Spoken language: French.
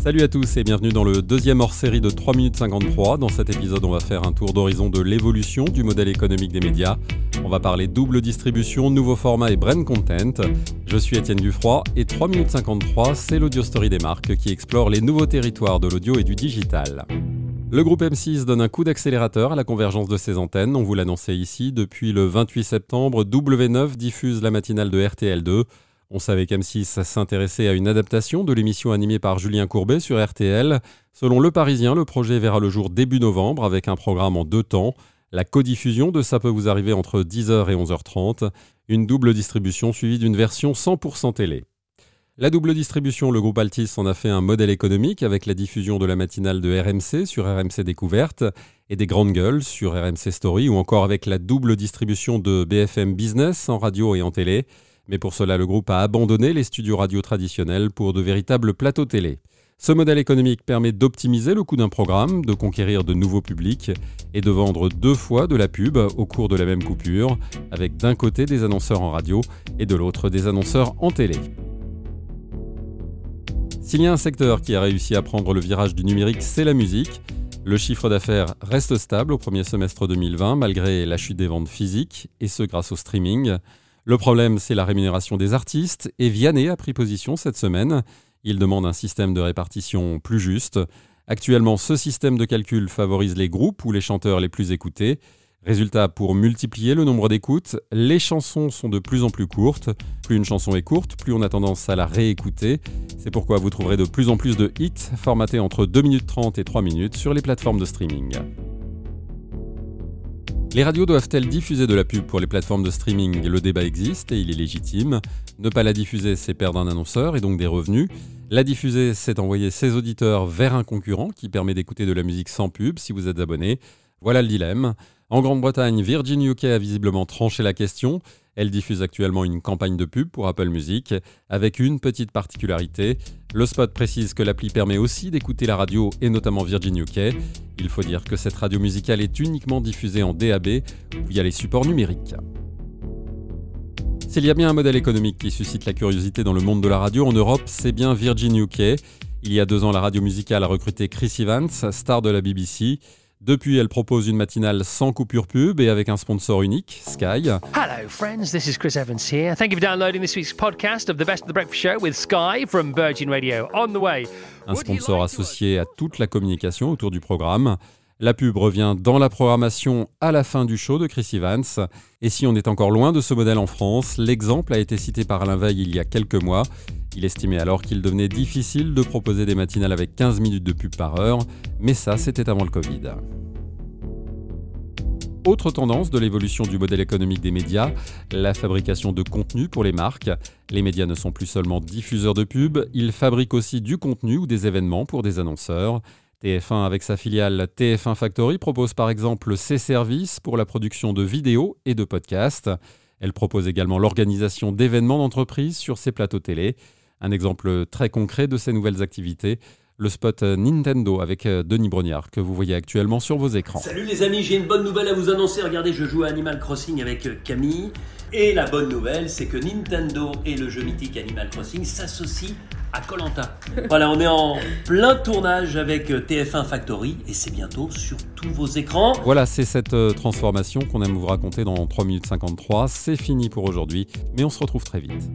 Salut à tous et bienvenue dans le deuxième hors-série de 3 minutes 53. Dans cet épisode, on va faire un tour d'horizon de l'évolution du modèle économique des médias. On va parler double distribution, nouveau format et brand content. Je suis Étienne Dufroy et 3 minutes 53, c'est l'audio story des marques qui explore les nouveaux territoires de l'audio et du digital. Le groupe M6 donne un coup d'accélérateur à la convergence de ses antennes. On vous l'annonçait ici. Depuis le 28 septembre, W9 diffuse la matinale de RTL2. On savait qu'M6 s'intéressait à une adaptation de l'émission animée par Julien Courbet sur RTL. Selon Le Parisien, le projet verra le jour début novembre avec un programme en deux temps. La codiffusion de Ça peut vous arriver entre 10h et 11h30. Une double distribution suivie d'une version 100% télé. La double distribution, le groupe Altis en a fait un modèle économique avec la diffusion de la matinale de RMC sur RMC Découverte et des grandes gueules sur RMC Story ou encore avec la double distribution de BFM Business en radio et en télé. Mais pour cela, le groupe a abandonné les studios radio traditionnels pour de véritables plateaux télé. Ce modèle économique permet d'optimiser le coût d'un programme, de conquérir de nouveaux publics et de vendre deux fois de la pub au cours de la même coupure, avec d'un côté des annonceurs en radio et de l'autre des annonceurs en télé. S'il y a un secteur qui a réussi à prendre le virage du numérique, c'est la musique. Le chiffre d'affaires reste stable au premier semestre 2020 malgré la chute des ventes physiques, et ce grâce au streaming. Le problème, c'est la rémunération des artistes, et Vianney a pris position cette semaine. Il demande un système de répartition plus juste. Actuellement, ce système de calcul favorise les groupes ou les chanteurs les plus écoutés. Résultat, pour multiplier le nombre d'écoutes, les chansons sont de plus en plus courtes. Plus une chanson est courte, plus on a tendance à la réécouter. C'est pourquoi vous trouverez de plus en plus de hits formatés entre 2 minutes 30 et 3 minutes sur les plateformes de streaming. Les radios doivent-elles diffuser de la pub pour les plateformes de streaming? Le débat existe et il est légitime. Ne pas la diffuser, c'est perdre un annonceur et donc des revenus. La diffuser, c'est envoyer ses auditeurs vers un concurrent qui permet d'écouter de la musique sans pub si vous êtes abonné. Voilà le dilemme. En Grande-Bretagne, Virgin UK a visiblement tranché la question. Elle diffuse actuellement une campagne de pub pour Apple Music, avec une petite particularité. Le spot précise que l'appli permet aussi d'écouter la radio et notamment Virgin UK. Il faut dire que cette radio musicale est uniquement diffusée en DAB via les supports numériques. S'il y a bien un modèle économique qui suscite la curiosité dans le monde de la radio en Europe, c'est bien Virgin UK. Il y a deux ans, la radio musicale a recruté Chris Evans, star de la BBC. Depuis, elle propose une matinale sans coupure pub et avec un sponsor unique, Sky. Hello, friends. This is Chris Evans here. Thank you for downloading this week's podcast of the Best of the Breakfast Show with Sky from Virgin Radio. On the way. Un sponsor associé à toute la communication autour du programme. La pub revient dans la programmation à la fin du show de Chris Evans. Et si on est encore loin de ce modèle en France, l'exemple a été cité par Alain Veil il y a quelques mois. Il estimait alors qu'il devenait difficile de proposer des matinales avec 15 minutes de pub par heure, mais ça c'était avant le Covid. Autre tendance de l'évolution du modèle économique des médias, la fabrication de contenu pour les marques. Les médias ne sont plus seulement diffuseurs de pub, ils fabriquent aussi du contenu ou des événements pour des annonceurs. TF1 avec sa filiale TF1 Factory propose par exemple ses services pour la production de vidéos et de podcasts. Elle propose également l'organisation d'événements d'entreprise sur ses plateaux télé. Un exemple très concret de ces nouvelles activités, le spot Nintendo avec euh, Denis Brognard que vous voyez actuellement sur vos écrans. Salut les amis, j'ai une bonne nouvelle à vous annoncer. Regardez, je joue à Animal Crossing avec euh, Camille. Et la bonne nouvelle, c'est que Nintendo et le jeu mythique Animal Crossing s'associent à Colanta. Voilà, on est en plein tournage avec euh, TF1 Factory et c'est bientôt sur tous vos écrans. Voilà, c'est cette transformation qu'on aime vous raconter dans 3 minutes 53. C'est fini pour aujourd'hui, mais on se retrouve très vite.